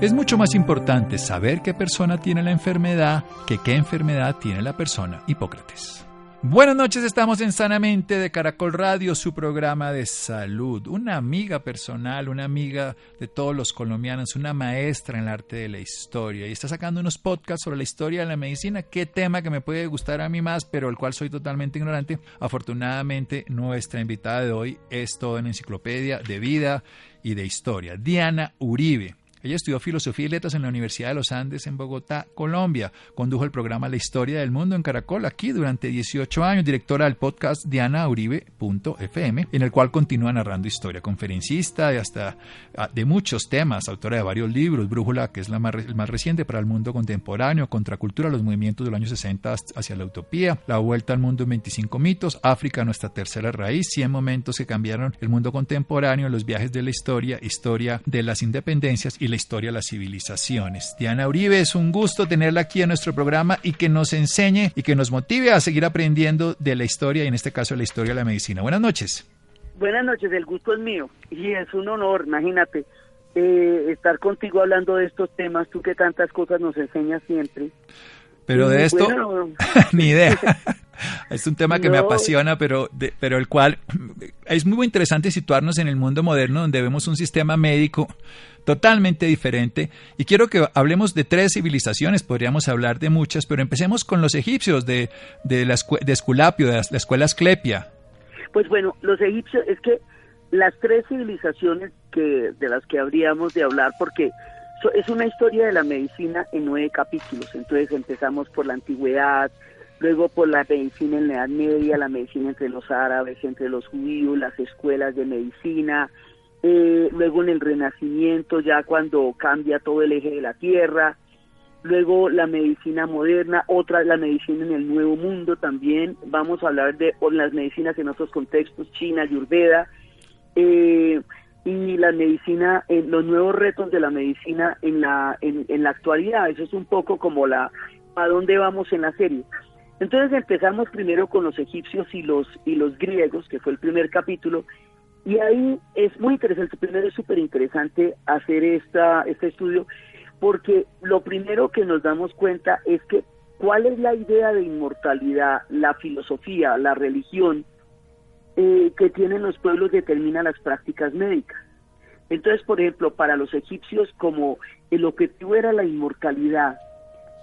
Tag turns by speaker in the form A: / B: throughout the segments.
A: Es mucho más importante saber qué persona tiene la enfermedad que qué enfermedad tiene la persona. Hipócrates. Buenas noches, estamos en Sanamente de Caracol Radio, su programa de salud. Una amiga personal, una amiga de todos los colombianos, una maestra en el arte de la historia. Y está sacando unos podcasts sobre la historia de la medicina. Qué tema que me puede gustar a mí más, pero el cual soy totalmente ignorante. Afortunadamente, nuestra invitada de hoy es toda una enciclopedia de vida y de historia. Diana Uribe. Ella estudió Filosofía y Letras en la Universidad de los Andes en Bogotá, Colombia. Condujo el programa La Historia del Mundo en Caracol aquí durante 18 años, directora del podcast dianauribe.fm, en el cual continúa narrando historia, conferencista de hasta ah, de muchos temas, autora de varios libros, Brújula, que es la más, el más reciente para el mundo contemporáneo, Contracultura, los movimientos de los años 60 hacia la utopía, La Vuelta al Mundo en 25 mitos, África, nuestra tercera raíz, 100 momentos que cambiaron el mundo contemporáneo, los viajes de la historia, historia de las independencias y la historia de las civilizaciones. Diana Uribe, es un gusto tenerla aquí en nuestro programa y que nos enseñe y que nos motive a seguir aprendiendo de la historia y en este caso la historia de la medicina. Buenas noches.
B: Buenas noches, el gusto es mío y es un honor, imagínate, eh, estar contigo hablando de estos temas, tú que tantas cosas nos enseñas siempre.
A: Pero de esto, ni idea. Es un tema que me apasiona, pero, pero el cual es muy interesante situarnos en el mundo moderno donde vemos un sistema médico totalmente diferente. Y quiero que hablemos de tres civilizaciones, podríamos hablar de muchas, pero empecemos con los egipcios, de, de, la, de Esculapio, de la, escuela Asclepia.
B: Pues bueno, los egipcios, es que las tres civilizaciones que, de las que habríamos de hablar, porque es una historia de la medicina en nueve capítulos, entonces empezamos por la antigüedad, luego por la medicina en la Edad Media, la medicina entre los árabes, entre los judíos, las escuelas de medicina, eh, luego en el Renacimiento, ya cuando cambia todo el eje de la Tierra, luego la medicina moderna, otra la medicina en el Nuevo Mundo también, vamos a hablar de las medicinas en otros contextos, China, Ayurveda, eh, y la medicina, en los nuevos retos de la medicina en la, en, en la actualidad, eso es un poco como la, a dónde vamos en la serie. Entonces empezamos primero con los egipcios y los, y los griegos, que fue el primer capítulo, y ahí es muy interesante, primero es súper interesante hacer esta, este estudio, porque lo primero que nos damos cuenta es que cuál es la idea de inmortalidad, la filosofía, la religión eh, que tienen los pueblos determina las prácticas médicas. Entonces, por ejemplo, para los egipcios, como el objetivo era la inmortalidad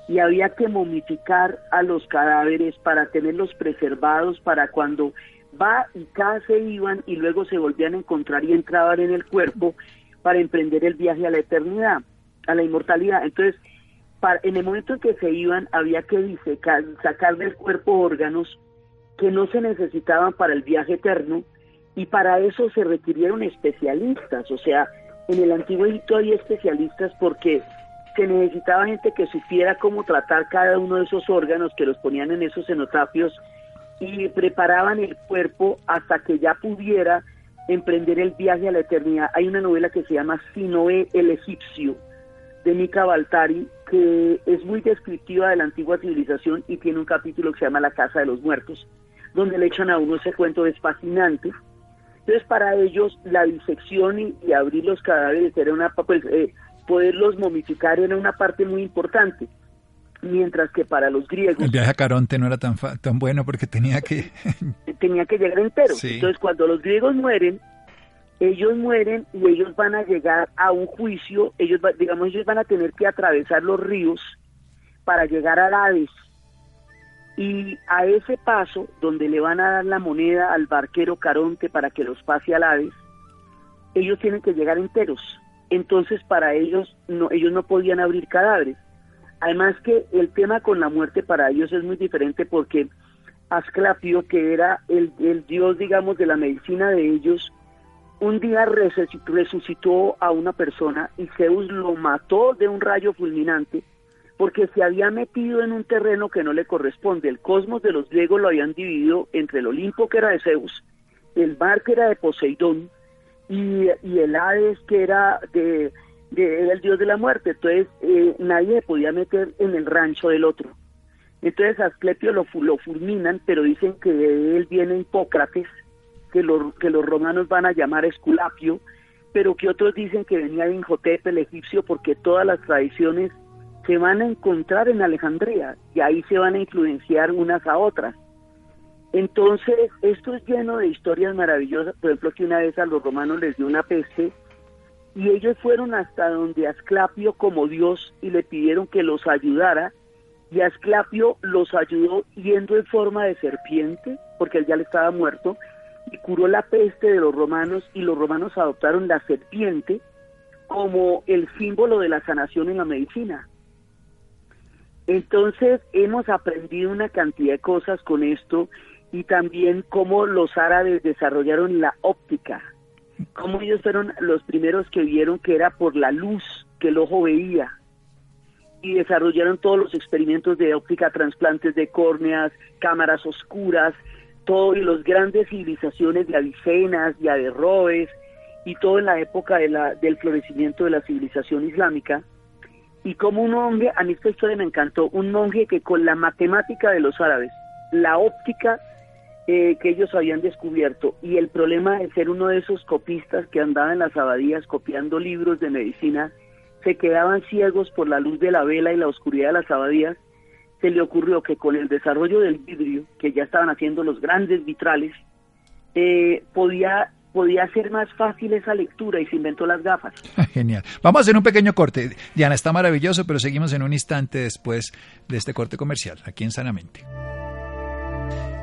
B: y había que momificar a los cadáveres para tenerlos preservados para cuando va y cada se iban y luego se volvían a encontrar y entraban en el cuerpo para emprender el viaje a la eternidad, a la inmortalidad. Entonces, en el momento en que se iban, había que sacar del cuerpo órganos que no se necesitaban para el viaje eterno y para eso se requirieron especialistas. O sea, en el antiguo Egipto había especialistas porque se necesitaba gente que supiera cómo tratar cada uno de esos órganos que los ponían en esos cenotafios y preparaban el cuerpo hasta que ya pudiera emprender el viaje a la eternidad. Hay una novela que se llama Sinoé el egipcio de Mika Baltari que es muy descriptiva de la antigua civilización y tiene un capítulo que se llama La Casa de los Muertos, donde le echan a uno ese cuento es fascinante. Entonces para ellos la disección y, abrir los cadáveres era una pues, eh, poderlos momificar era una parte muy importante mientras que para los griegos...
A: El viaje a Caronte no era tan, tan bueno porque tenía que...
B: tenía que llegar entero. Entonces, cuando los griegos mueren, ellos mueren y ellos van a llegar a un juicio, ellos digamos, ellos van a tener que atravesar los ríos para llegar al Hades. Y a ese paso, donde le van a dar la moneda al barquero Caronte para que los pase al Hades, ellos tienen que llegar enteros. Entonces, para ellos, no, ellos no podían abrir cadáveres. Además que el tema con la muerte para ellos es muy diferente porque Asclapio, que era el, dios, digamos, de la medicina de ellos, un día resucitó a una persona y Zeus lo mató de un rayo fulminante porque se había metido en un terreno que no le corresponde. El cosmos de los griegos lo habían dividido entre el Olimpo, que era de Zeus, el mar, que era de Poseidón, y, el Hades, que era de, el dios de la muerte. Entonces, eh, nadie se podía meter en el rancho del otro. Entonces, Asclepio lo, lo fulminan, pero dicen que de él viene Hipócrates, que, que los romanos van a llamar Esculapio, pero que otros dicen que venía de Inhotep, el egipcio, porque todas las tradiciones se van a encontrar en Alejandría y ahí se van a influenciar unas a otras. Entonces, esto es lleno de historias maravillosas. Por ejemplo, que una vez a los romanos les dio una peste y ellos fueron hasta donde Asclapio como Dios y le pidieron que los ayudara y Asclapio los ayudó yendo en forma de serpiente, porque él ya le estaba muerto, y curó la peste de los romanos y los romanos adoptaron la serpiente como el símbolo de la sanación en la medicina. Entonces hemos aprendido una cantidad de cosas con esto y también cómo los árabes desarrollaron la óptica, cómo ellos fueron los primeros que vieron que era por la luz que el ojo veía. Y desarrollaron todos los experimentos de óptica, trasplantes de córneas, cámaras oscuras, todo y las grandes civilizaciones de Avicenas y Averroes y todo en la época de la, del florecimiento de la civilización islámica. Y como un monje, a mí esta historia me encantó, un monje que con la matemática de los árabes, la óptica eh, que ellos habían descubierto y el problema de ser uno de esos copistas que andaban en las abadías copiando libros de medicina, se quedaban ciegos por la luz de la vela y la oscuridad de las abadías, se le ocurrió que con el desarrollo del vidrio, que ya estaban haciendo los grandes vitrales, eh, podía podía hacer más fácil esa lectura y se inventó las gafas.
A: Genial. Vamos a hacer un pequeño corte. Diana, está maravilloso, pero seguimos en un instante después de este corte comercial, aquí en Sanamente.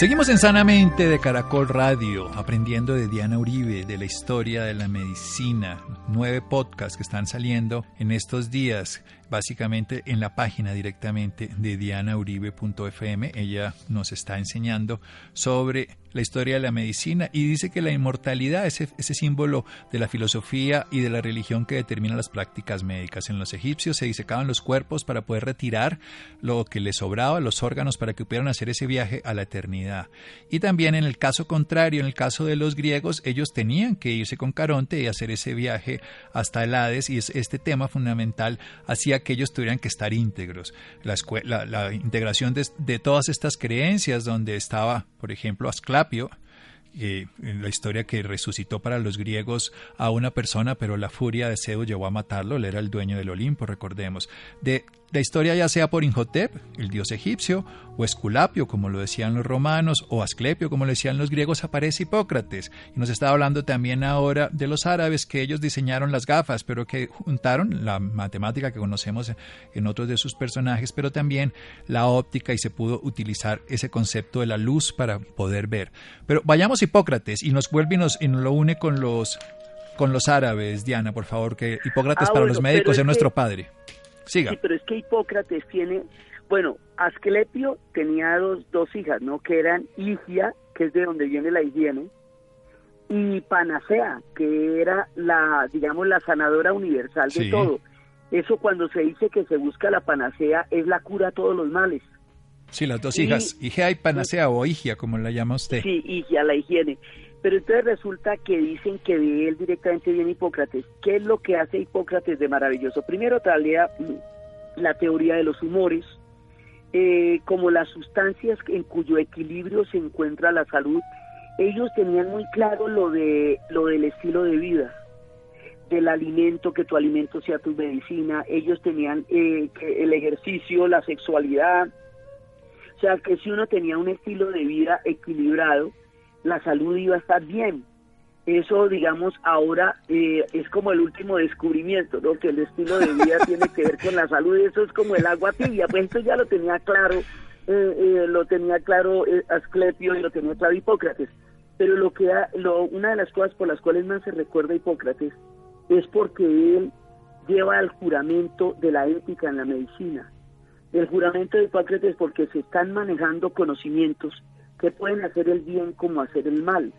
A: Seguimos en Sanamente de Caracol Radio, aprendiendo de Diana Uribe, de la historia de la medicina. Nueve podcasts que están saliendo en estos días básicamente en la página directamente de dianauribe.fm. Ella nos está enseñando sobre la historia de la medicina y dice que la inmortalidad es ese símbolo de la filosofía y de la religión que determina las prácticas médicas. En los egipcios se disecaban los cuerpos para poder retirar lo que les sobraba, los órganos, para que pudieran hacer ese viaje a la eternidad. Y también en el caso contrario, en el caso de los griegos, ellos tenían que irse con Caronte y hacer ese viaje hasta el Hades y es este tema fundamental hacía que ellos tuvieran que estar íntegros. La, integración de, de, todas estas creencias donde estaba, por ejemplo, Asclapio, eh, en la historia que resucitó para los griegos a una persona, pero la furia de Zeus llevó a matarlo, él era el dueño del Olimpo, recordemos. De la historia ya sea por Inhotep, el dios egipcio, o Esculapio, como lo decían los romanos, o Asclepio, como lo decían los griegos, aparece Hipócrates. Y nos está hablando también ahora de los árabes, que ellos diseñaron las gafas, pero que juntaron la matemática que conocemos en otros de sus personajes, pero también la óptica y se pudo utilizar ese concepto de la luz para poder ver. Pero vayamos a Hipócrates y nos vuelve y nos, lo une con los con los árabes, Diana, por favor, que Hipócrates ah, para los médicos es, nuestro padre.
B: Sí, pero es que Hipócrates tiene, bueno, Asclepio tenía dos, dos hijas, ¿no? Que eran Higia, que es de donde viene la higiene, y Panacea, que era la, digamos, la sanadora universal de todo. Eso cuando se dice que se busca la panacea es la cura a todos los males.
A: Sí, las dos hijas, Higia y Panacea, o Higia, como la llama usted.
B: Sí, Higia, la higiene. Pero entonces resulta que dicen que de él directamente viene Hipócrates. ¿Qué es lo que hace Hipócrates de maravilloso? Primero traía mm, la teoría de los humores, eh, como las sustancias en cuyo equilibrio se encuentra la salud. Ellos tenían muy claro lo de lo del estilo de vida, del alimento, que tu alimento sea tu medicina. Ellos tenían eh, el ejercicio, la sexualidad. O sea, que si uno tenía un estilo de vida equilibrado, la salud iba a estar bien. eso, digamos, ahora eh, es como el último descubrimiento, ¿no? Que el estilo de vida tiene que ver con la salud eso es como el agua tibia. Pues esto ya lo tenía claro, eh, eh, lo tenía claro Asclepio y lo tenía claro Hipócrates. Pero lo que lo, una de las cosas por las cuales más se recuerda a Hipócrates es porque él lleva el juramento de la ética en la medicina. El juramento de Hipócrates porque se están manejando conocimientos que pueden hacer el bien como hacer el mal.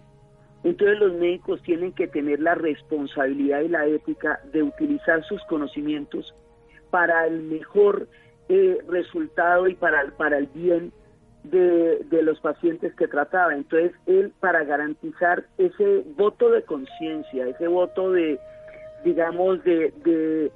B: Entonces los médicos tienen que tener la responsabilidad y la ética de utilizar sus conocimientos para el mejor eh, resultado y para, para el bien de, los pacientes que trataba. Entonces él para garantizar ese voto de conciencia, ese voto de, digamos, de, de,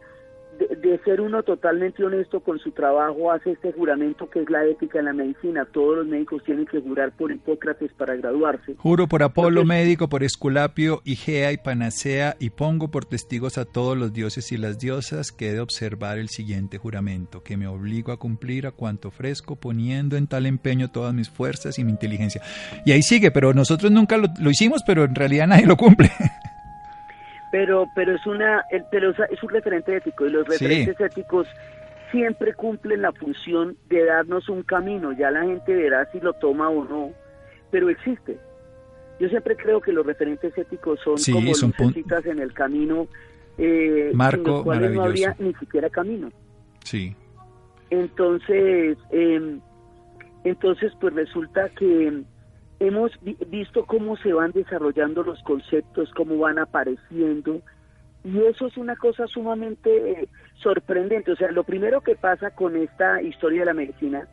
B: ser uno totalmente honesto con su trabajo, hace este juramento que es la ética en la medicina. Todos los médicos tienen que jurar por Hipócrates para graduarse.
A: Juro por Apolo médico, por Esculapio, Igea y Panacea, y pongo por testigos a todos los dioses y las diosas que he de observar el siguiente juramento, que me obligo a cumplir a cuanto ofrezco, poniendo en tal empeño todas mis fuerzas y mi inteligencia. Y ahí sigue, pero nosotros nunca lo, lo hicimos, pero en realidad nadie lo cumple.
B: pero pero es una pero es un referente ético y los referentes éticos siempre cumplen la función de darnos un camino. Ya la gente verá si lo toma o no pero existe. Yo siempre creo que los referentes éticos son como son lucecitas en el camino eh,
A: Marco, sin
B: los cuales no habría ni siquiera camino.
A: Sí.
B: Entonces eh, entonces pues resulta que hemos visto cómo se van desarrollando los conceptos, cómo van apareciendo, y eso es una cosa sumamente eh, sorprendente. O sea, lo primero que pasa con esta historia de la medicina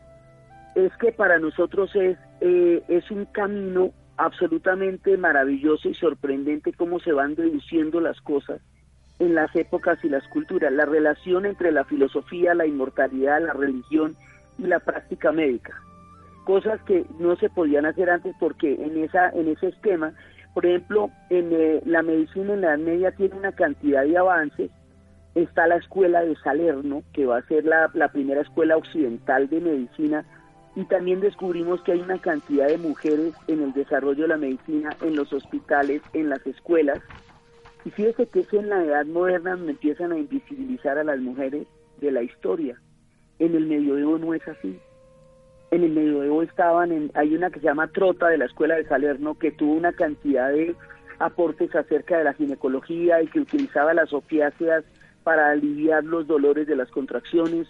B: es que para nosotros es, eh, es un camino absolutamente maravilloso y sorprendente cómo se van deduciendo las cosas en las épocas y las culturas, la relación entre la filosofía, la inmortalidad, la religión y la práctica médica cosas que no se podían hacer antes porque en esa en ese esquema, por ejemplo, en eh, la medicina en la Edad Media tiene una cantidad de avances. Está la escuela de Salerno, que va a ser la, la primera escuela occidental de medicina, y también descubrimos que hay una cantidad de mujeres en el desarrollo de la medicina, en los hospitales, en las escuelas. Y fíjese que es en la edad moderna donde empiezan a invisibilizar a las mujeres de la historia. En el medioevo no es así en el medioevo estaban, en, hay una que se llama Trota de la Escuela de Salerno, que tuvo una cantidad de aportes acerca de la ginecología y que utilizaba las opiáceas para aliviar los dolores de las contracciones.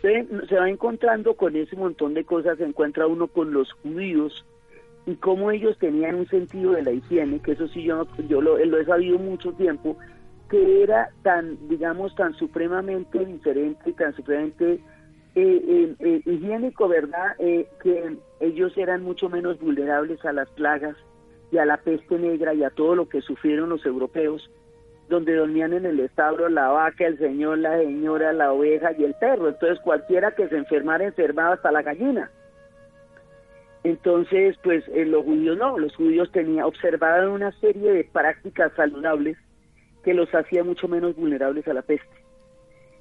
B: Se, va encontrando con ese montón de cosas, se encuentra uno con los judíos y cómo ellos tenían un sentido de la higiene, que eso sí yo, yo lo, lo he sabido mucho tiempo, que era tan, digamos, tan supremamente diferente y tan supremamente eh, eh, higiénico, ¿verdad? Eh, que ellos eran mucho menos vulnerables a las plagas y a la peste negra y a todo lo que sufrieron los europeos, donde dormían en el establo la vaca, el señor, la señora, la oveja y el perro. Entonces cualquiera que se enfermara enfermaba hasta la gallina. Entonces, pues eh, los judíos no, los judíos tenían, observaban una serie de prácticas saludables que los hacía mucho menos vulnerables a la peste.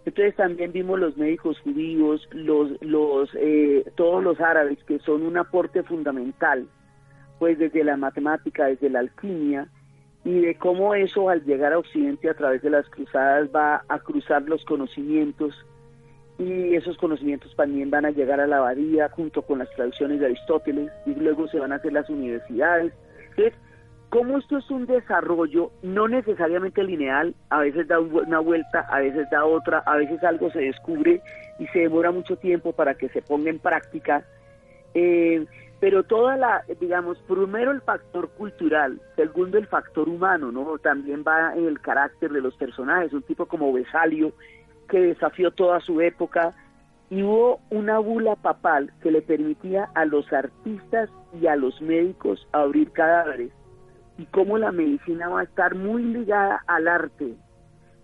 B: Entonces también vimos los médicos judíos, los, los, eh, todos los árabes que son un aporte fundamental, pues desde la matemática, desde la alquimia, y de cómo eso al llegar a Occidente a través de las cruzadas va a cruzar los conocimientos y esos conocimientos también van a llegar a la abadía junto con las traducciones de Aristóteles y luego se van a hacer las universidades. Entonces, como esto es un desarrollo no necesariamente lineal, a veces da una vuelta, a veces da otra, a veces algo se descubre y se demora mucho tiempo para que se ponga en práctica, eh, pero toda la, digamos, primero el factor cultural, segundo el factor humano, ¿no? También va en el carácter de los personajes, un tipo como Besalio, que desafió toda su época, y hubo una bula papal que le permitía a los artistas y a los médicos abrir cadáveres y cómo la medicina va a estar muy ligada al arte.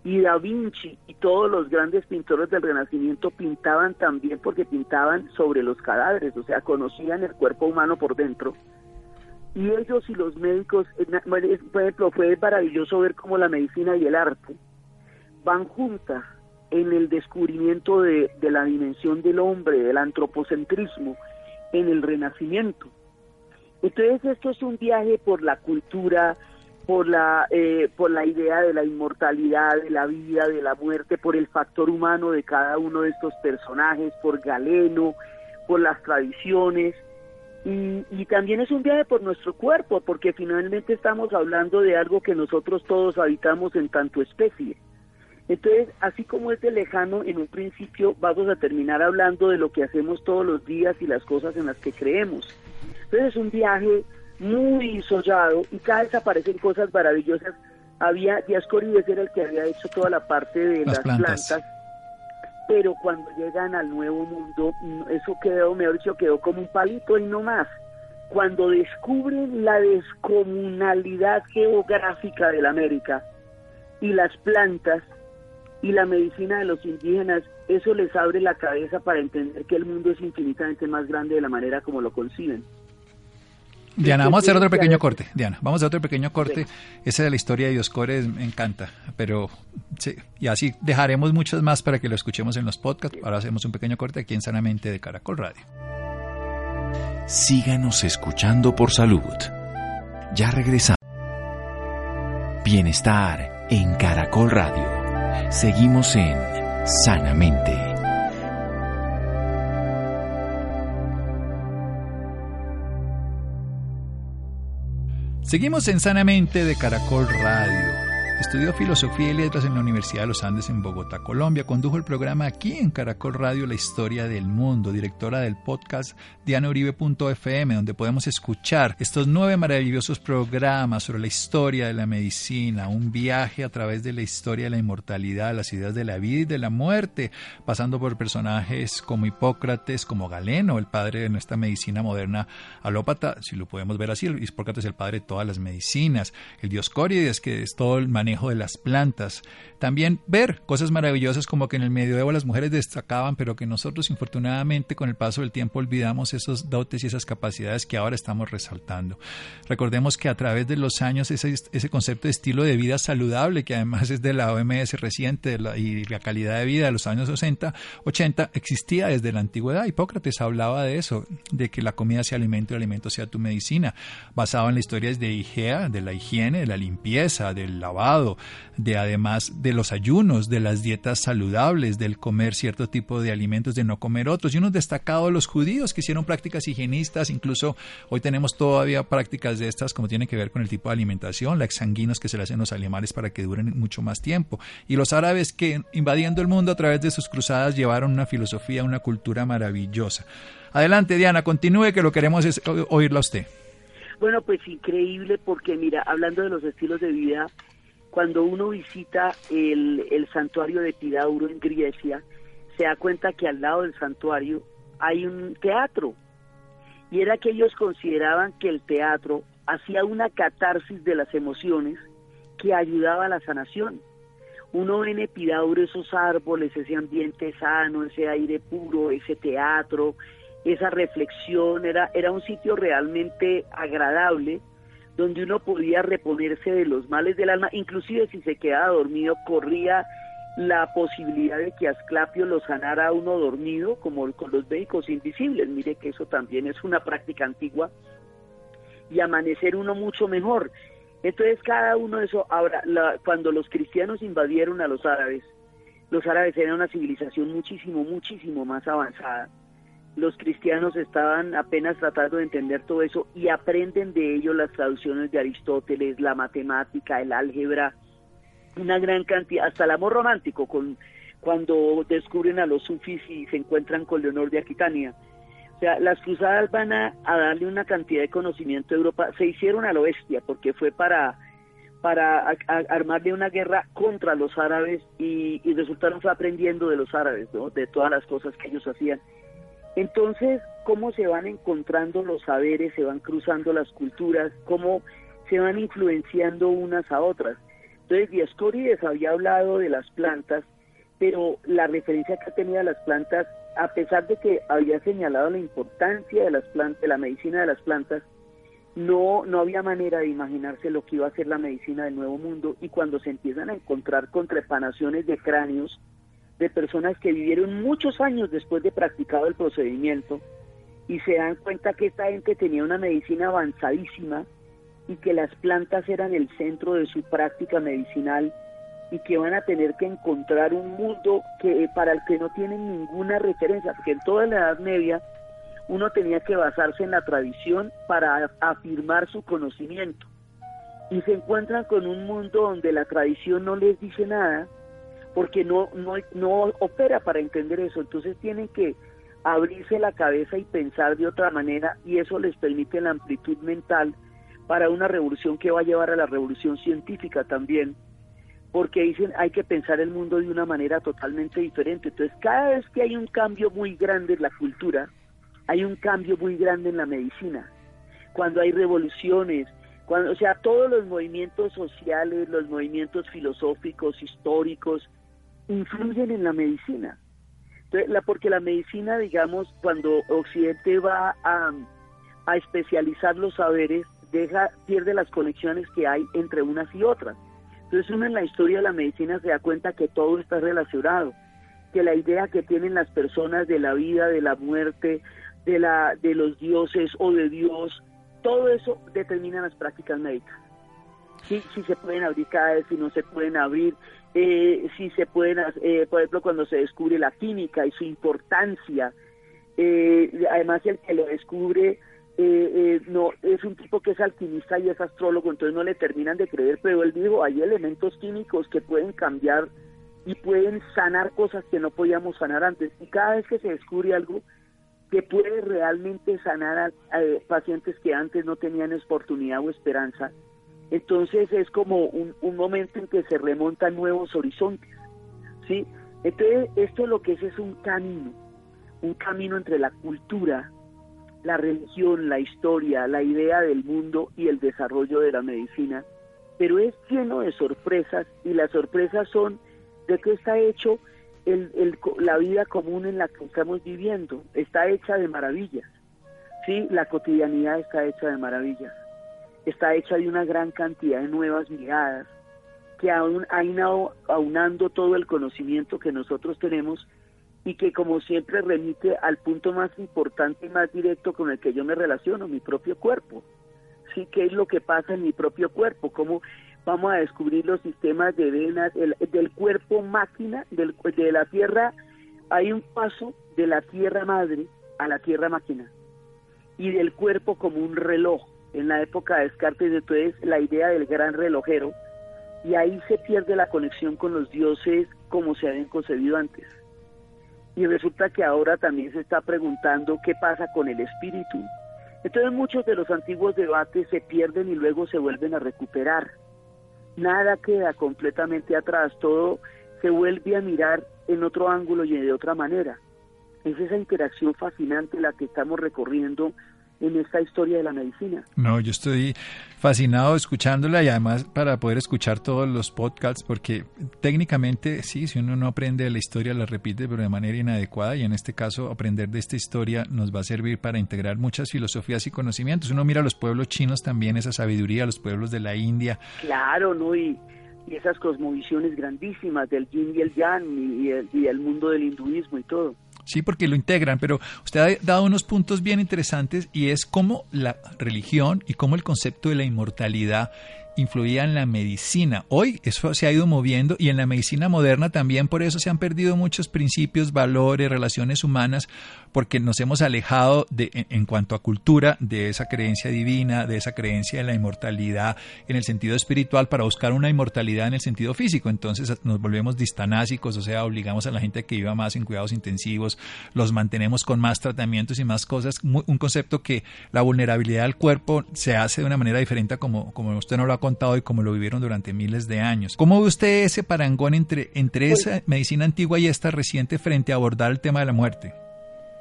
B: Y Da Vinci y todos los grandes pintores del Renacimiento pintaban también porque pintaban sobre los cadáveres, o sea, conocían el cuerpo humano por dentro. Y ellos y los médicos, por ejemplo, fue maravilloso ver cómo la medicina y el arte van juntas en el descubrimiento de, de la dimensión del hombre, del antropocentrismo, en el Renacimiento. Entonces esto es un viaje por la cultura, por la, eh, por la idea de la inmortalidad, de la vida, de la muerte, por el factor humano de cada uno de estos personajes, por Galeno, por las tradiciones. Y, y también es un viaje por nuestro cuerpo, porque finalmente estamos hablando de algo que nosotros todos habitamos en tanto especie. Entonces, así como es de lejano, en un principio vamos a terminar hablando de lo que hacemos todos los días y las cosas en las que creemos. Entonces es un viaje muy sollado y cada vez aparecen cosas maravillosas. Había, Diascorides era el que había hecho toda la parte de las, plantas. pero cuando llegan al nuevo mundo, eso quedó, mejor dicho, quedó como un palito y no más. Cuando descubren la descomunalidad geográfica de la América y las plantas, y la medicina de los indígenas, eso les abre la cabeza para entender que el mundo es infinitamente más grande de la manera como lo conciben.
A: Diana, vamos a hacer otro pequeño corte. Diana, vamos a hacer otro pequeño corte. Ese de la historia de Dioscores me encanta, pero sí, y así dejaremos muchas más para que lo escuchemos en los podcasts. Ahora hacemos un pequeño corte aquí en Sanamente de Caracol Radio.
C: Síganos escuchando por salud. Ya regresamos. Bienestar en Caracol Radio. Seguimos en Sanamente.
A: Seguimos en Sanamente de Caracol Radio. Estudió Filosofía y Letras en la Universidad de los Andes en Bogotá, Colombia. Condujo el programa aquí en Caracol Radio La Historia del Mundo, directora del podcast dianauribe.fm, donde podemos escuchar estos nueve maravillosos programas sobre la historia de la medicina, un viaje a través de la historia de la inmortalidad, las ideas de la vida y de la muerte, pasando por personajes como Hipócrates, como Galeno, el padre de nuestra medicina moderna alópata, si lo podemos ver así, Hipócrates es el padre de todas las medicinas, el Dioscórides, que es todo el manejo de las plantas. También ver cosas maravillosas como que en el medioevo las mujeres destacaban, pero que nosotros infortunadamente con el paso del tiempo olvidamos esos dotes y esas capacidades que ahora estamos resaltando. Recordemos que a través de los años ese, ese concepto de estilo de vida saludable, que además es de la OMS reciente y la calidad de vida de los años 60, 80, existía desde la antigüedad. Hipócrates hablaba de eso, de que la comida sea alimento y el alimento sea tu medicina, basado en las historias de Igea, de la higiene, de la limpieza, del lavado, de además de los ayunos, de las dietas saludables, del comer cierto tipo de alimentos, de no comer otros. Y unos destacados los judíos que hicieron prácticas higienistas, incluso hoy tenemos todavía prácticas de estas como tiene que ver con el tipo de alimentación, la exsanguinos que se le hacen los animales para que duren mucho más tiempo. Y los árabes que invadiendo el mundo a través de sus cruzadas llevaron una filosofía, una cultura maravillosa. Adelante, Diana, continúe que lo queremos es oírla a usted.
B: Bueno, pues increíble porque mira, hablando de los estilos de vida, cuando uno visita el, el santuario de Pidauro en Grecia, se da cuenta que al lado del santuario hay un teatro. Y era que ellos consideraban que el teatro hacía una catarsis de las emociones que ayudaba a la sanación. Uno ve en Epidauro esos árboles, ese ambiente sano, ese aire puro, ese teatro, esa reflexión, era, era un sitio realmente agradable donde uno podía reponerse de los males del alma, inclusive si se quedaba dormido, corría la posibilidad de que Asclapio lo sanara uno dormido, como con los médicos invisibles. Mire que eso también es una práctica antigua. Y amanecer uno mucho mejor. Entonces cada uno de eso, ahora, cuando los cristianos invadieron a los árabes, los árabes eran una civilización muchísimo, muchísimo más avanzada los cristianos estaban apenas tratando de entender todo eso y aprenden de ello las traducciones de Aristóteles, la matemática, el álgebra, una gran cantidad, hasta el amor romántico, con, cuando descubren a los sufis y se encuentran con Leonor de Aquitania. O sea, las cruzadas van a, darle una cantidad de conocimiento a Europa. Se hicieron a lo bestia porque fue para, para armarle una guerra contra los árabes y, y resultaron fue aprendiendo de los árabes, ¿no? de todas las cosas que ellos hacían. Entonces, cómo se van encontrando los saberes, se van cruzando las culturas, cómo se van influenciando unas a otras. Entonces, Diascorides había hablado de las plantas, pero la referencia que tenía las plantas, a pesar de que había señalado la importancia de las plantas, de la medicina de las plantas, no, no había manera de imaginarse lo que iba a ser la medicina del Nuevo Mundo y cuando se empiezan a encontrar con trepanaciones de cráneos, de personas que vivieron muchos años después de practicado el procedimiento y se dan cuenta que esta gente tenía una medicina avanzadísima y que las plantas eran el centro de su práctica medicinal y que van a tener que encontrar un mundo que para el que no tienen ninguna referencia, porque en toda la Edad Media uno tenía que basarse en la tradición para afirmar su conocimiento. Y se encuentran con un mundo donde la tradición no les dice nada, porque no, no, no opera para entender eso. Entonces tienen que abrirse la cabeza y pensar de otra manera, y eso les permite la amplitud mental para una revolución que va a llevar a la revolución científica también, porque dicen hay que pensar el mundo de una manera totalmente diferente. Entonces, cada vez que hay un cambio muy grande en la cultura, hay un cambio muy grande en la medicina. Cuando hay revoluciones, cuando, o sea, todos los movimientos sociales, los movimientos filosóficos, históricos, influyen en la medicina. Porque la medicina, digamos, cuando Occidente va a, especializar los saberes, deja, pierde las conexiones que hay entre unas y otras. Entonces uno en la historia de la medicina se da cuenta que todo está relacionado, que la idea que tienen las personas de la vida, de la muerte, de, la, de los dioses o de Dios, todo eso determina las prácticas médicas. Si, si se pueden abrir cada vez, si no se pueden abrir, eh, si se pueden, eh, por ejemplo, cuando se descubre la química y su importancia, eh, además el que lo descubre no es un tipo que es alquimista y es astrólogo, entonces no le terminan de creer, pero él dijo, hay elementos químicos que pueden cambiar y pueden sanar cosas que no podíamos sanar antes. Y cada vez que se descubre algo, que puede realmente sanar a, pacientes que antes no tenían oportunidad o esperanza. Entonces es como un, momento en que se remontan nuevos horizontes, ¿sí? Entonces esto lo que es es un camino, un camino entre la cultura, la religión, la historia, la idea del mundo y el desarrollo de la medicina, pero es lleno de sorpresas y las sorpresas son de que está hecho el, la vida común en la que estamos viviendo está hecha de maravillas. Sí, la cotidianidad está hecha de maravillas. Está hecha de una gran cantidad de nuevas miradas que aún aunando todo el conocimiento que nosotros tenemos y que como siempre remite al punto más importante y más directo con el que yo me relaciono, mi propio cuerpo. Sí, qué es lo que pasa en mi propio cuerpo, cómo vamos a descubrir los sistemas de venas del cuerpo máquina, del, de la tierra, hay un paso de la tierra madre a la tierra máquina y del cuerpo como un reloj. En la época de Descartes, entonces, la idea del gran relojero, y ahí se pierde la conexión con los dioses como se habían concebido antes. Y resulta que ahora también se está preguntando qué pasa con el espíritu. Entonces muchos de los antiguos debates se pierden y luego se vuelven a recuperar nada queda completamente atrás, todo se vuelve a mirar en otro ángulo y de otra manera. Es esa interacción fascinante la que estamos recorriendo en esta historia de la medicina.
A: No, yo estoy fascinado escuchándola y además para poder escuchar todos los podcasts, porque técnicamente sí, si uno no aprende la historia la repite, pero de manera inadecuada y en este caso aprender de esta historia nos va a servir para integrar muchas filosofías y conocimientos. Uno mira a los pueblos chinos también, esa sabiduría, los pueblos de la India.
B: Claro, ¿no? Y, esas cosmovisiones grandísimas del yin y el yang y y el mundo del hinduismo y todo.
A: Sí, porque lo integran, pero usted ha dado unos puntos bien interesantes y es cómo la religión y cómo el concepto de la inmortalidad influía en la medicina. Hoy eso se ha ido moviendo y en la medicina moderna también por eso se han perdido muchos principios, valores, relaciones humanas, porque nos hemos alejado de, en, cuanto a cultura de esa creencia divina, de esa creencia de la inmortalidad en el sentido espiritual para buscar una inmortalidad en el sentido físico. Entonces nos volvemos distanásicos, o sea, obligamos a la gente que viva más en cuidados intensivos, los mantenemos con más tratamientos y más cosas. un concepto que la vulnerabilidad del cuerpo se hace de una manera diferente como, como usted no lo ha contado y como lo vivieron durante miles de años. ¿Cómo ve usted ese parangón entre, entre pues esa medicina antigua y esta reciente frente a abordar el tema de la muerte?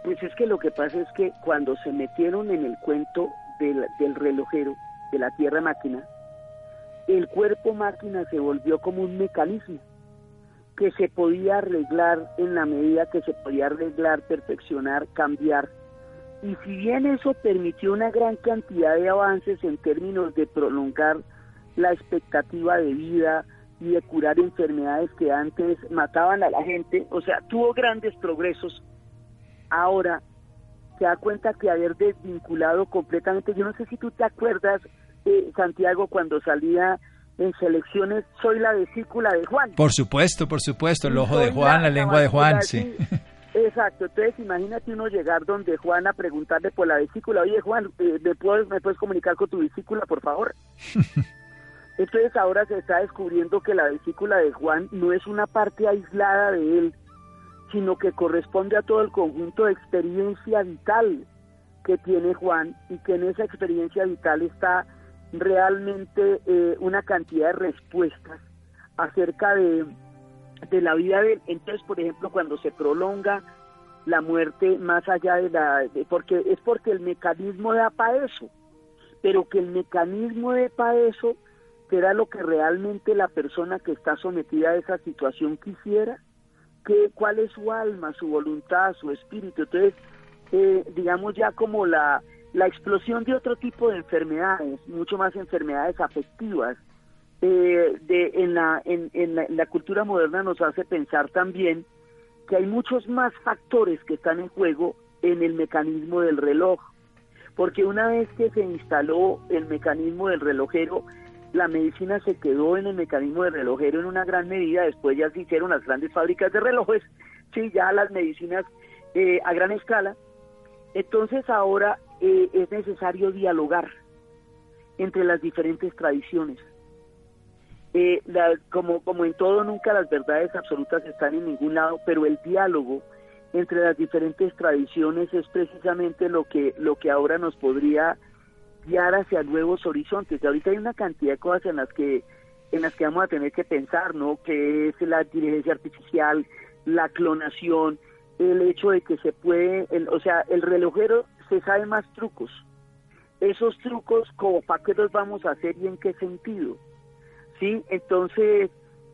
B: Pues es que lo que pasa es que cuando se metieron en el cuento del, del relojero, de la tierra máquina, el cuerpo máquina se volvió como un mecanismo que se podía arreglar en la medida que se podía arreglar, perfeccionar, cambiar. Y si bien eso permitió una gran cantidad de avances en términos de prolongar la expectativa de vida y de curar enfermedades que antes mataban a la gente, o sea, tuvo grandes progresos. Ahora se da cuenta que haber desvinculado completamente, yo no sé si tú te acuerdas eh, Santiago cuando salía en selecciones, soy la vesícula de Juan.
A: Por supuesto, por supuesto, el ojo de Juan, la, lengua de Juan, sí.
B: Exacto, entonces imagínate uno llegar donde Juan a preguntarle por la vesícula, oye Juan, eh, ¿me, puedes, ¿me puedes comunicar con tu vesícula, por favor? entonces ahora se está descubriendo que la vesícula de Juan no es una parte aislada de él, sino que corresponde a todo el conjunto de experiencia vital que tiene Juan y que en esa experiencia vital está realmente eh, una cantidad de respuestas acerca de, de la vida de él. Entonces, por ejemplo, cuando se prolonga la muerte más allá de la... porque es porque el mecanismo da para eso, pero que el mecanismo de para eso será lo que realmente la persona que está sometida a esa situación quisiera, que, cuál es su alma, su voluntad, su espíritu. Entonces, eh, digamos ya como la, la explosión de otro tipo de enfermedades, mucho más enfermedades afectivas, eh, de, en, la, en, la, cultura moderna nos hace pensar también que hay muchos más factores que están en juego en el mecanismo del reloj, porque una vez que se instaló el mecanismo del relojero, la medicina se quedó en el mecanismo del relojero en una gran medida, después ya se hicieron las grandes fábricas de relojes, sí, ya las medicinas eh, a gran escala, entonces ahora eh, es necesario dialogar entre las diferentes tradiciones. Eh, como, como en todo, nunca las verdades absolutas están en ningún lado, pero el diálogo entre las diferentes tradiciones es precisamente lo que, lo que ahora nos podría guiar hacia nuevos horizontes. Y ahorita hay una cantidad de cosas en las que en las que vamos a tener que pensar, ¿no? Que es la inteligencia artificial, la clonación, el hecho de que se puede, o sea, el relojero se sabe más trucos. Esos trucos, como para qué los vamos a hacer y en qué sentido. ¿Sí? Entonces,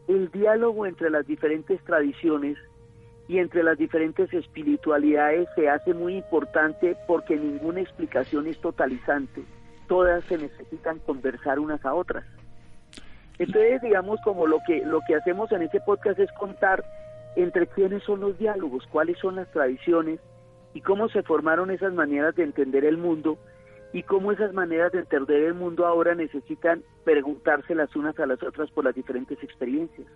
B: el diálogo entre las diferentes tradiciones y entre las diferentes espiritualidades se hace muy importante porque ninguna explicación es totalizante. Todas se necesitan conversar unas a otras. Entonces, digamos, como lo que, lo que hacemos en este podcast es contar entre quiénes son los diálogos, cuáles son las tradiciones y cómo se formaron esas maneras de entender el mundo y cómo esas maneras de entender el mundo ahora necesitan preguntarse las unas a las otras por las diferentes experiencias.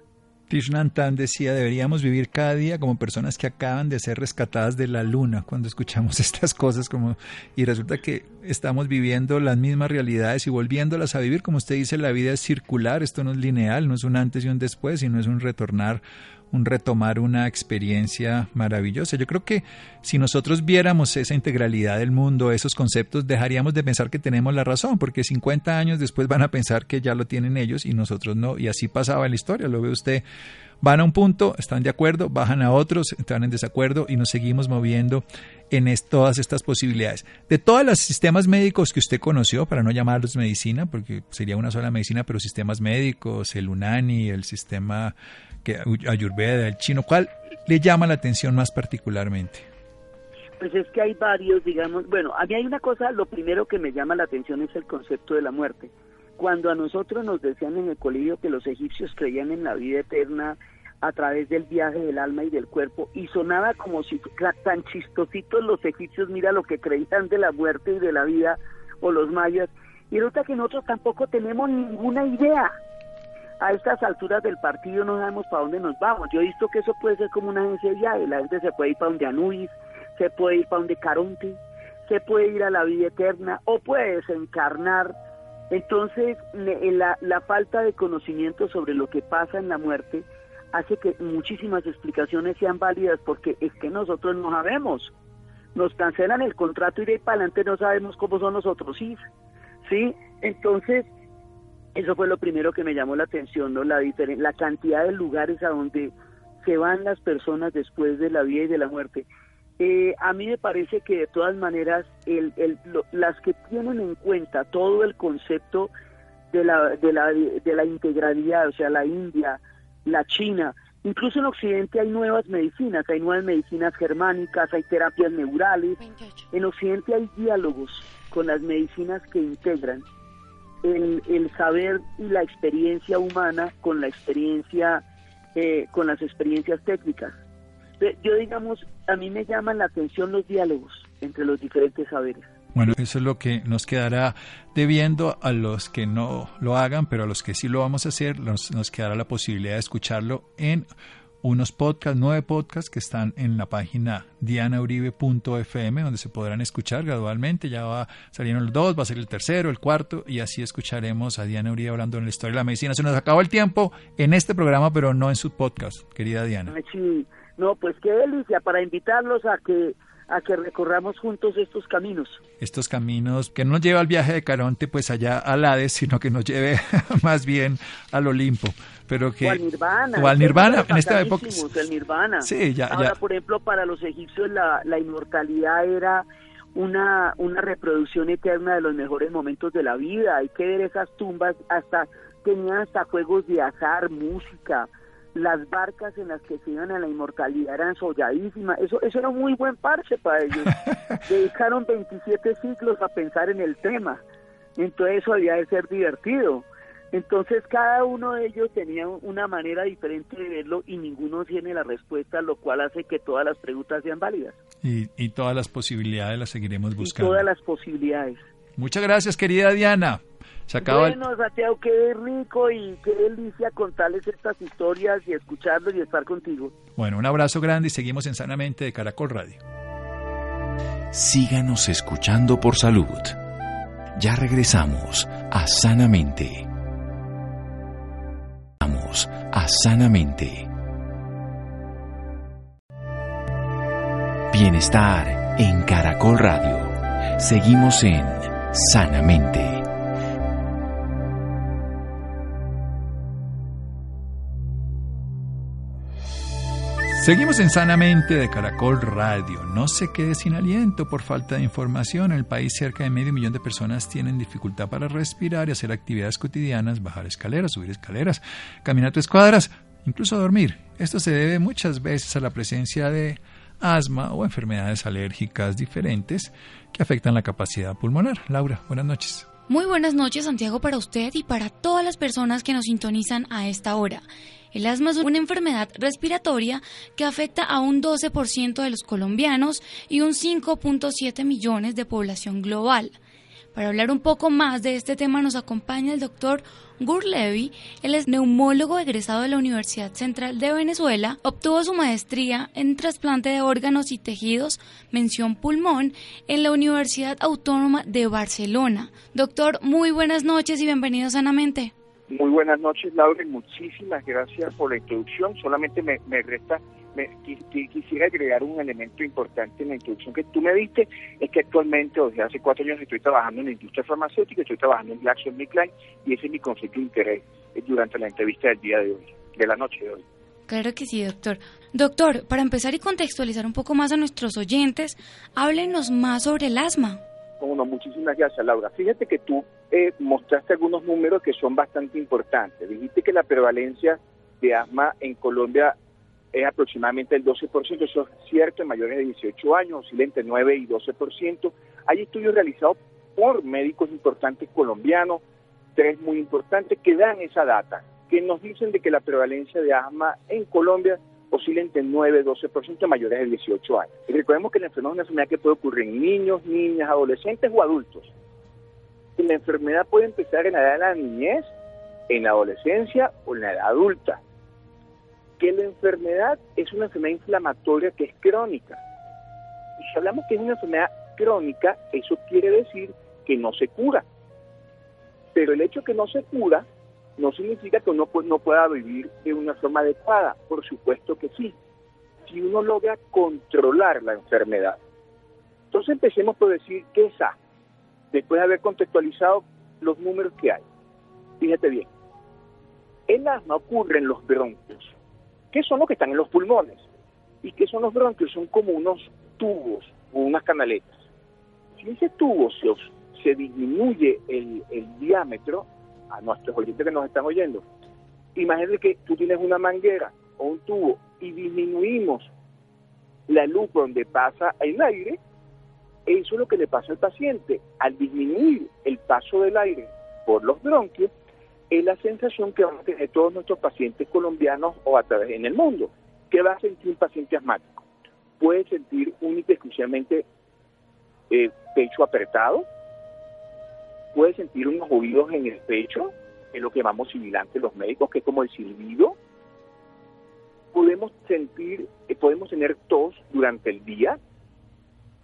A: Tishnantan decía, deberíamos vivir cada día como personas que acaban de ser rescatadas de la luna cuando escuchamos estas cosas como y resulta que estamos viviendo las mismas realidades y volviéndolas a vivir, como usted dice, la vida es circular, esto no es lineal, no es un antes y un después, sino es un retornar un retomar una experiencia maravillosa. Yo creo que si nosotros viéramos esa integralidad del mundo, esos conceptos, dejaríamos de pensar que tenemos la razón, porque 50 años después van a pensar que ya lo tienen ellos y nosotros no. Y así pasaba la historia, lo ve usted. Van a un punto, están de acuerdo, bajan a otros, están en desacuerdo y nos seguimos moviendo en todas estas posibilidades. De todos los sistemas médicos que usted conoció, para no llamarlos medicina, porque sería una sola medicina, pero sistemas médicos, el UNANI, el sistema Ayurveda, el chino, ¿cuál le llama la atención más particularmente?
B: Pues es que hay varios, digamos, bueno, a mí hay una cosa, lo primero que me llama la atención es el concepto de la muerte. Cuando a nosotros nos decían en el colegio que los egipcios creían en la vida eterna a través del viaje del alma y del cuerpo, y sonaba como si tan chistositos los egipcios, mira lo que creían de la muerte y de la vida, o los mayas, y resulta que nosotros tampoco tenemos ninguna idea a estas alturas del partido no sabemos para dónde nos vamos. Yo he visto que eso puede ser como una agencia de viaje. La gente se puede ir para donde Anubis, se puede ir para donde Caronte, se puede ir a la vida eterna o puede desencarnar. Entonces, la, la falta de conocimiento sobre lo que pasa en la muerte hace que muchísimas explicaciones sean válidas porque es que nosotros no sabemos. Nos cancelan el contrato y de ahí para adelante no sabemos cómo son nosotros sí. ¿Sí? Entonces, eso fue lo primero que me llamó la atención, ¿no? La, la cantidad de lugares a donde se van las personas después de la vida y de la muerte. Eh, a mí me parece que de todas maneras el, el, las que tienen en cuenta todo el concepto de la, de, la, de la integralidad, o sea, la India, la China, incluso en Occidente hay nuevas medicinas, hay nuevas medicinas germánicas, hay terapias neurales, en Occidente hay diálogos con las medicinas que integran el, saber y la experiencia humana con la experiencia, eh, con las experiencias técnicas. Yo digamos, a mí me llaman la atención los diálogos entre los diferentes saberes.
A: Bueno, eso es lo que nos quedará debiendo a los que no lo hagan, pero a los que sí lo vamos a hacer, nos, nos quedará la posibilidad de escucharlo en unos podcasts, nueve podcasts que están en la página dianauribe.fm, donde se podrán escuchar gradualmente. Ya va salieron los dos, va a ser el tercero, el cuarto, y así escucharemos a Diana Uribe hablando en la historia de la medicina. Se nos acabó el tiempo en este programa, pero no en su podcast, querida Diana.
B: No, pues qué delicia para invitarlos a que a que recorramos juntos estos caminos.
A: Estos caminos que no nos lleva al viaje de Caronte pues allá al Hades, sino que nos lleve más bien al Olimpo. Pero que,
B: o al Nirvana.
A: O al Nirvana, en esta época.
B: El Nirvana.
A: Sí, ya,
B: Ahora,
A: ya.
B: por ejemplo, para los egipcios la, la inmortalidad era una, una reproducción eterna de los mejores momentos de la vida. Hay que ver esas tumbas, hasta tenían hasta juegos de azar, música, las barcas en las que se iban a la inmortalidad eran solladísimas. Eso, eso era un muy buen parche para ellos. Dedicaron 27 siglos a pensar en el tema. Entonces eso había de ser divertido. Entonces cada uno de ellos tenía una manera diferente de verlo y ninguno tiene la respuesta, lo cual hace que todas las preguntas sean válidas.
A: Y, y todas las posibilidades las seguiremos buscando.
B: Y todas las posibilidades.
A: Muchas gracias, querida Diana. Se acaba
B: bueno, Santiago, qué rico y qué delicia contarles estas historias y escucharlos y estar contigo.
A: Bueno, un abrazo grande y seguimos en Sanamente de Caracol Radio.
C: Síganos escuchando por salud. Ya regresamos a Sanamente. Vamos a Sanamente. Bienestar en Caracol Radio. Seguimos en Sanamente.
A: Seguimos en Sanamente de Caracol Radio. No se quede sin aliento por falta de información. En el país cerca de medio millón de personas tienen dificultad para respirar y hacer actividades cotidianas, bajar escaleras, subir escaleras, caminar tres cuadras, incluso dormir. Esto se debe muchas veces a la presencia de asma o enfermedades alérgicas diferentes que afectan la capacidad pulmonar. Laura, buenas noches.
D: Muy buenas noches, Santiago, para usted y para todas las personas que nos sintonizan a esta hora. El asma es una enfermedad respiratoria que afecta a un 12% de los colombianos y un 5.7 millones de población global. Para hablar un poco más de este tema nos acompaña el doctor Gur Levy. Él es neumólogo egresado de la Universidad Central de Venezuela. Obtuvo su maestría en trasplante de órganos y tejidos, mención pulmón, en la Universidad Autónoma de Barcelona. Doctor, muy buenas noches y bienvenido sanamente.
E: Muy buenas noches, Laura, muchísimas gracias por la introducción. Solamente me, me resta, me, quisiera agregar un elemento importante en la introducción que tú me diste, es que actualmente, desde hace cuatro años, estoy trabajando en la industria farmacéutica, estoy trabajando en GlaxoSmithKline, y ese es mi conflicto de interés durante la entrevista del día de hoy, de la noche de hoy.
D: Claro que sí, doctor. Doctor, para empezar y contextualizar un poco más a nuestros oyentes, háblenos más sobre el asma.
E: Bueno, muchísimas gracias, Laura. Fíjate que tú eh, mostraste algunos números que son bastante importantes. Dijiste que la prevalencia de asma en Colombia es aproximadamente el 12%, eso es cierto, en mayores de 18 años, oscila entre 9 y 12%. Hay estudios realizados por médicos importantes colombianos, tres muy importantes, que dan esa data, que nos dicen de que la prevalencia de asma en Colombia oscila entre 9 y 12% mayores de 18 años. Y recordemos que la enfermedad es una enfermedad que puede ocurrir en niños, niñas, adolescentes o adultos. Y la enfermedad puede empezar en la edad de la niñez, en la adolescencia o en la edad adulta. Que la enfermedad es una enfermedad inflamatoria que es crónica. Y si hablamos que es una enfermedad crónica, eso quiere decir que no se cura. Pero el hecho que no se cura no significa que uno no pueda vivir de una forma adecuada. Por supuesto que sí. Si uno logra controlar la enfermedad. Entonces empecemos por decir qué es asma, después de haber contextualizado los números que hay. Fíjate bien. El asma ocurre en los bronquios, que son los que están en los pulmones. ¿Y qué son los bronquios? Son como unos tubos o unas canaletas. Si ese tubo se, disminuye el diámetro, a nuestros oyentes que nos están oyendo. Imagínate que tú tienes una manguera o un tubo y disminuimos la luz donde pasa el aire, eso es lo que le pasa al paciente. Al disminuir el paso del aire por los bronquios, es la sensación que van a tener todos nuestros pacientes colombianos o a través en el mundo. ¿Qué va a sentir un paciente asmático? Puede sentir única eh, pecho apretado, puede sentir unos oídos en el pecho, es lo que llamamos sibilante los médicos, que es como el silbido. Podemos sentir, eh, podemos tener tos durante el día,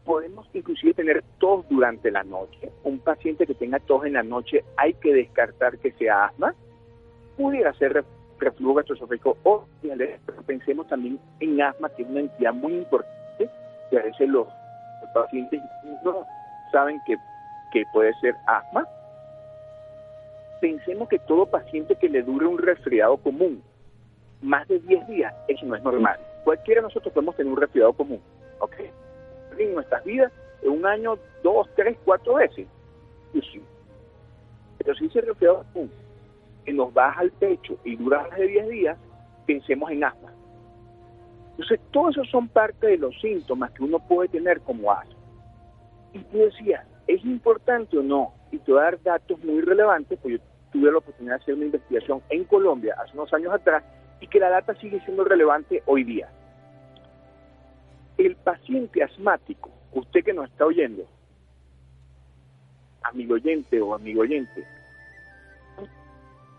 E: podemos inclusive tener tos durante la noche. Un paciente que tenga tos en la noche hay que descartar que sea asma. Pudiera ser reflujo gastroesofágico o pero pensemos también en asma, que es una entidad muy importante, que a veces los, pacientes no saben que, que puede ser asma. Pensemos que todo paciente que le dure un resfriado común más de 10 días, eso no es normal. Cualquiera de nosotros podemos tener un resfriado común, ¿ok? En nuestras vidas, en un año, dos, tres, cuatro veces. Pero si ese resfriado común que nos baja el pecho y dura más de 10 días, pensemos en asma. Entonces, todos esos son parte de los síntomas que uno puede tener como asma. Y tú decías, ¿es importante o no? Y te voy a dar datos muy relevantes, porque yo tuve la oportunidad de hacer una investigación en Colombia hace unos años atrás y que la data sigue siendo relevante hoy día. El paciente asmático, usted que nos está oyendo, amigo oyente o amigo oyente,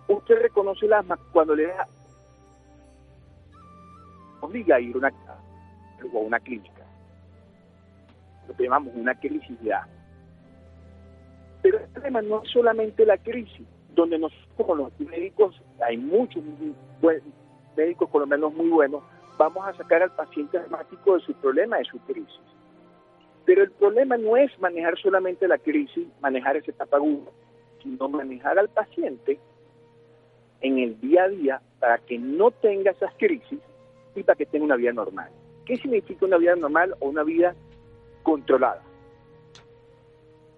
E: usted reconoce el asma cuando le da obliga a ir a una, a una clínica. Lo que llamamos una crisis. Pero el problema no es solamente la crisis, donde nosotros como los médicos, hay muchos médicos colombianos muy buenos, vamos a sacar al paciente asmático de su problema, de su crisis. Pero el problema no es manejar solamente la crisis, manejar ese etapa sino manejar al paciente en el día a día para que no tenga esas crisis y para que tenga una vida normal. ¿Qué significa una vida normal o una vida controlada?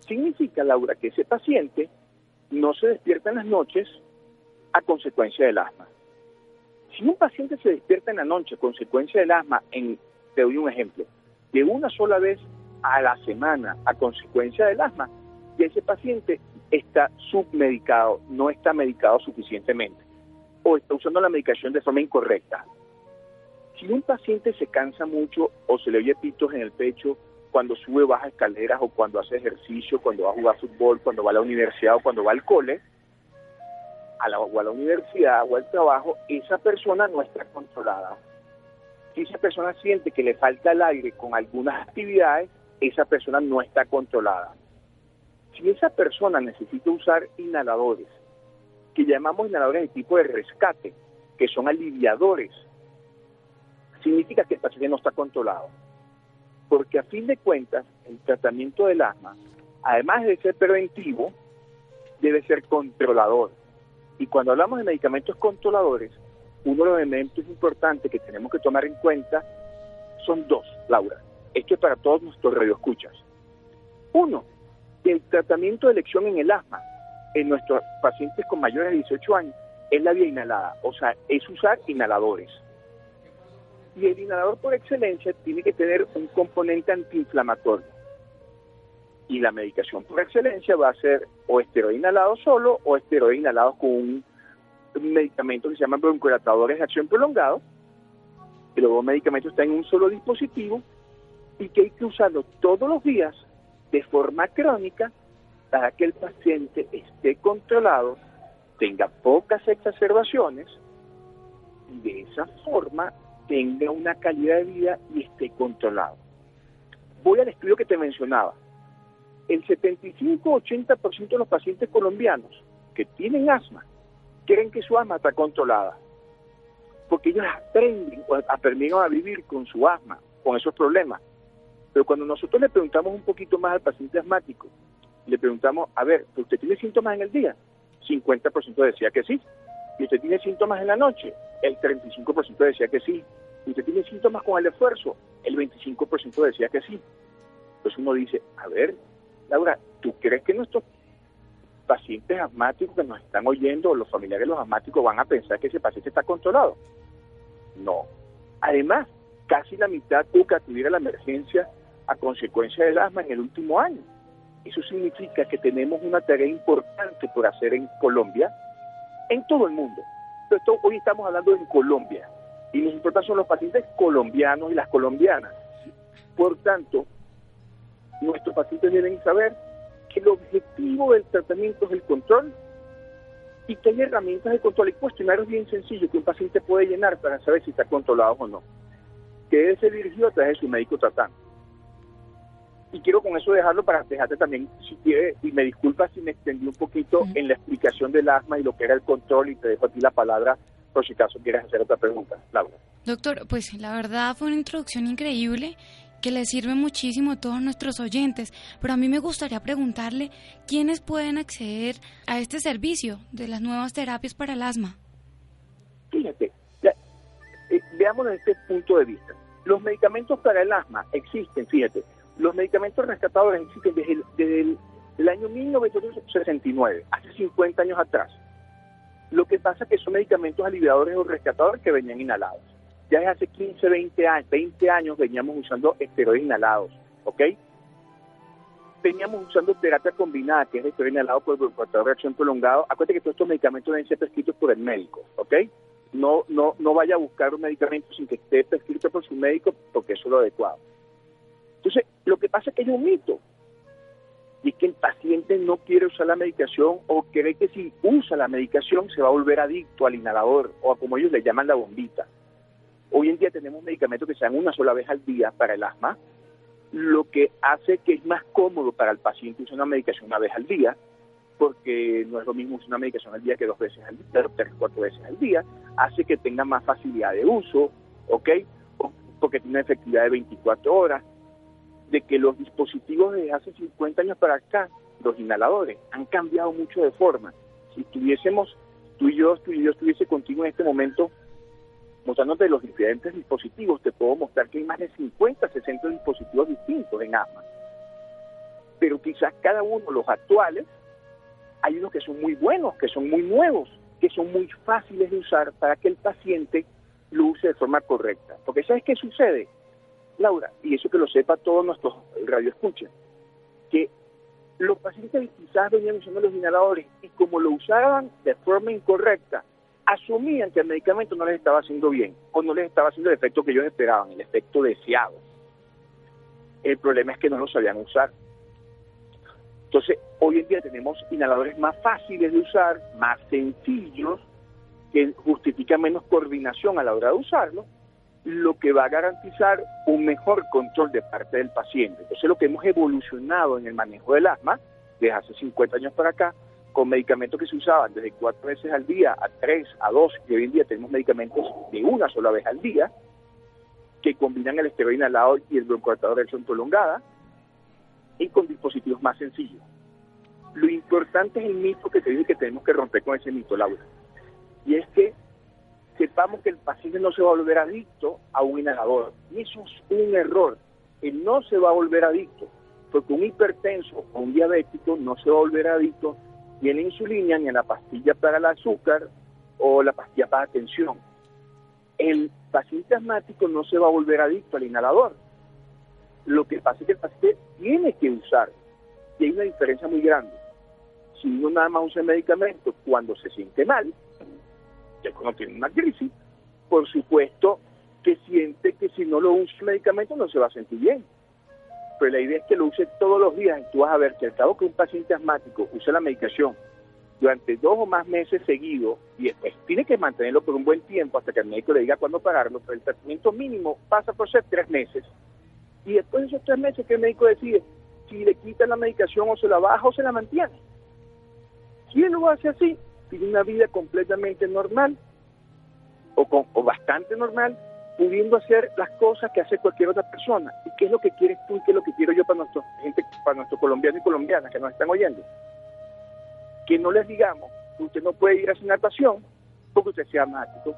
E: Significa, Laura, que ese paciente no se despierta en las noches a consecuencia del asma. Si un paciente se despierta en la noche a consecuencia del asma, en, te doy un ejemplo, de una sola vez a la semana a consecuencia del asma, y ese paciente está submedicado, no está medicado suficientemente o está usando la medicación de forma incorrecta. Si un paciente se cansa mucho o se le oye pitos en el pecho cuando sube baja escaleras o cuando hace ejercicio, cuando va a jugar fútbol, cuando va a la universidad o cuando va al cole, a la, o a la universidad o al trabajo, esa persona no está controlada. Si esa persona siente que le falta el aire con algunas actividades, esa persona no está controlada. Si esa persona necesita usar inhaladores, que llamamos inhaladores de tipo de rescate, que son aliviadores, significa que el paciente no está controlado. Porque a fin de cuentas, el tratamiento del asma, además de ser preventivo, debe ser controlador. Y cuando hablamos de medicamentos controladores, uno de los elementos importantes que tenemos que tomar en cuenta son dos, Laura. Esto es para todos nuestros radioescuchas. Uno, el tratamiento de elección en el asma en nuestros pacientes con mayores de 18 años es la vía inhalada, o sea, es usar inhaladores. Y el inhalador por excelencia tiene que tener un componente antiinflamatorio. Y la medicación por excelencia va a ser o esteroide inhalado solo o esteroide inhalado con un medicamento que se llama broncolatadores de acción prolongado, que los dos medicamentos están en un solo dispositivo y que hay que usarlo todos los días de forma crónica para que el paciente esté controlado, tenga pocas exacerbaciones y de esa forma tenga una calidad de vida y esté controlado. Voy al estudio que te mencionaba. El 75-80% de los pacientes colombianos que tienen asma creen que su asma está controlada, porque ellos aprenden, aprendieron a vivir con su asma, con esos problemas. Pero cuando nosotros le preguntamos un poquito más al paciente asmático, le preguntamos, a ver, ¿usted tiene síntomas en el día? 50% decía que sí. ¿Y usted tiene síntomas en la noche? El 35% decía que sí. ¿Y usted tiene síntomas con el esfuerzo? El 25% decía que sí. Entonces uno dice, a ver, Laura, ¿tú crees que nuestros pacientes asmáticos que nos están oyendo o los familiares de los asmáticos van a pensar que ese paciente está controlado? No. Además, casi la mitad tuvo que acudir a la emergencia a consecuencia del asma en el último año. Eso significa que tenemos una tarea importante por hacer en Colombia, en todo el mundo. Pero hoy estamos hablando en Colombia y los importantes son los pacientes colombianos y las colombianas. Por tanto, nuestros pacientes deben saber que el objetivo del tratamiento es el control y que hay herramientas de control. y cuestionarios bien sencillos que un paciente puede llenar para saber si está controlado o no, que debe ser dirigido a través de su médico tratante. Y quiero con eso dejarlo para dejarte también, si quiere, y me disculpa si me extendí un poquito en la explicación del asma y lo que era el control, y te dejo a ti la palabra por si acaso quieres hacer otra pregunta, Laura.
D: Doctor, pues la verdad fue una introducción increíble que le sirve muchísimo a todos nuestros oyentes, pero a mí me gustaría preguntarle quiénes pueden acceder a este servicio de las nuevas terapias para el asma.
E: Fíjate, eh, veamos desde este punto de vista. Los medicamentos para el asma existen, fíjate, los medicamentos rescatadores existen desde desde el año 1969, hace 50 años atrás. Lo que pasa es que son medicamentos aliviadores o rescatadores que venían inhalados. Ya desde hace 15, 20 años, 20 años veníamos usando esteroides inhalados, ¿ok? Veníamos usando terapia combinada, que es esteroide inhalado por el de reacción prolongado. Acuérdate que todos estos medicamentos deben ser prescritos por el médico, ¿ok? No, no, no vaya a buscar un medicamento sin que esté prescrito por su médico, porque eso es lo adecuado. Entonces, lo que pasa es que hay un mito, y que el paciente no quiere usar la medicación o cree que si usa la medicación se va a volver adicto al inhalador o a como ellos le llaman la bombita. Hoy en día tenemos medicamentos que se dan una sola vez al día para el asma, lo que hace que es más cómodo para el paciente usar una medicación una vez al día, porque no es lo mismo usar una medicación al día que dos veces al día, tres, cuatro veces al día, hace que tenga más facilidad de uso, ¿ok? Porque tiene una efectividad de 24 horas, de que los dispositivos de hace 50 años para acá, los inhaladores, han cambiado mucho de forma. Si tuviésemos, tú y yo, tú y yo estuviese contigo en este momento, mostrándote los diferentes dispositivos, te puedo mostrar que hay más de 50, 60 dispositivos distintos en asma. Pero quizás cada uno, los actuales, hay unos que son muy buenos, que son muy nuevos, que son muy fáciles de usar para que el paciente lo use de forma correcta. Porque ¿sabes qué sucede? Laura, y eso que lo sepa todos nuestros radioescuchas, que los pacientes quizás venían usando los inhaladores y como lo usaban de forma incorrecta, asumían que el medicamento no les estaba haciendo bien o no les estaba haciendo el efecto que ellos esperaban, el efecto deseado. El problema es que no lo sabían usar. Entonces, hoy en día tenemos inhaladores más fáciles de usar, más sencillos, que justifican menos coordinación a la hora de usarlo, lo que va a garantizar un mejor control de parte del paciente. Entonces, lo que hemos evolucionado en el manejo del asma desde hace 50 años para acá con medicamentos que se usaban desde cuatro veces al día a tres, a dos, y hoy en día tenemos medicamentos de una sola vez al día, que combinan el esteroide inhalado y el broncocortador de acción prolongada, y con dispositivos más sencillos. Lo importante es el mito que te dije que tenemos que romper con ese mito, Laura. Y es que sepamos que el paciente no se va a volver adicto a un inhalador. Y eso es un error. Él no se va a volver adicto, porque un hipertenso o un diabético no se va a volver adicto ni en la insulina, ni en la pastilla para el azúcar o la pastilla para la tensión. El paciente asmático no se va a volver adicto al inhalador. Lo que pasa es que el paciente tiene que usar. Y hay una diferencia muy grande. Si uno nada más usa el medicamento cuando se siente mal, ya cuando tiene una crisis, por supuesto que siente que si no lo usa el medicamento no se va a sentir bien pero la idea es que lo use todos los días y tú vas a ver que al cabo que un paciente asmático use la medicación durante dos o más meses seguidos y después tiene que mantenerlo por un buen tiempo hasta que el médico le diga cuándo pararlo, pero el tratamiento mínimo pasa por ser tres meses. Y después de esos tres meses que el médico decide si le quita la medicación o se la baja o se la mantiene. Él lo hace así, tiene una vida completamente normal o, con, o bastante normal, pudiendo hacer las cosas que hace cualquier otra persona. ¿Y qué es lo que quieres tú y qué es lo que quiero yo para nuestra gente, para nuestros colombianos y colombianas que nos están oyendo? Que no les digamos que usted no puede ir a hacer natación porque usted sea asmático.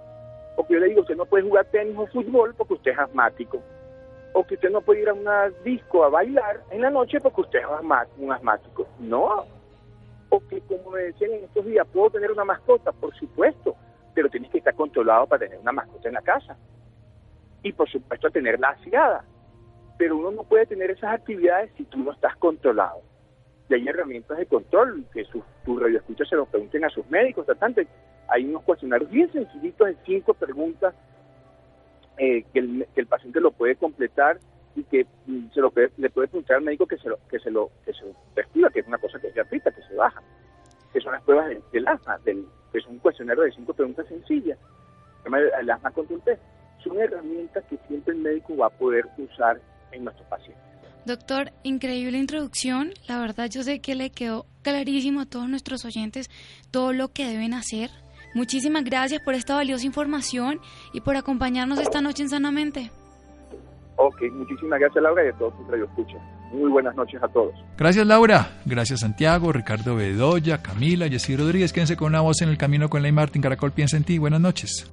E: O que yo le digo, usted no puede jugar tenis o fútbol porque usted es asmático. O que usted no puede ir a una disco a bailar en la noche porque usted es un asmático. No. O que, como me decían en estos días, ¿puedo tener una mascota? Por supuesto, pero tienes que estar controlado para tener una mascota en la casa y por supuesto tenerla aseada. Pero uno no puede tener esas actividades si tú no estás controlado. Y hay herramientas de control que sus, tus radioescuchas se lo pregunten a sus médicos tratantes. Hay unos cuestionarios bien sencillitos de cinco preguntas eh, que, el, que el paciente lo puede completar y que mm, se lo le puede preguntar al médico que se lo que se lo que se lo que es una cosa que es gratuita, que se baja, que son las pruebas del, asma, del, que es un cuestionario de cinco preguntas sencillas, el asma contra un test. Son herramientas que siempre el médico va a poder usar en nuestros pacientes.
D: Doctor, increíble introducción. La verdad yo sé que le quedó clarísimo a todos nuestros oyentes todo lo que deben hacer. Muchísimas gracias por esta valiosa información y por acompañarnos esta noche en Sanamente.
E: Ok, muchísimas gracias Laura y a todos los escuchan. Muy buenas noches a todos.
A: Gracias Laura, gracias Santiago, Ricardo Bedoya, Camila, Jessy Rodríguez. Quédense con una voz en el camino con Ley Martín. Caracol piensa en ti. Buenas noches.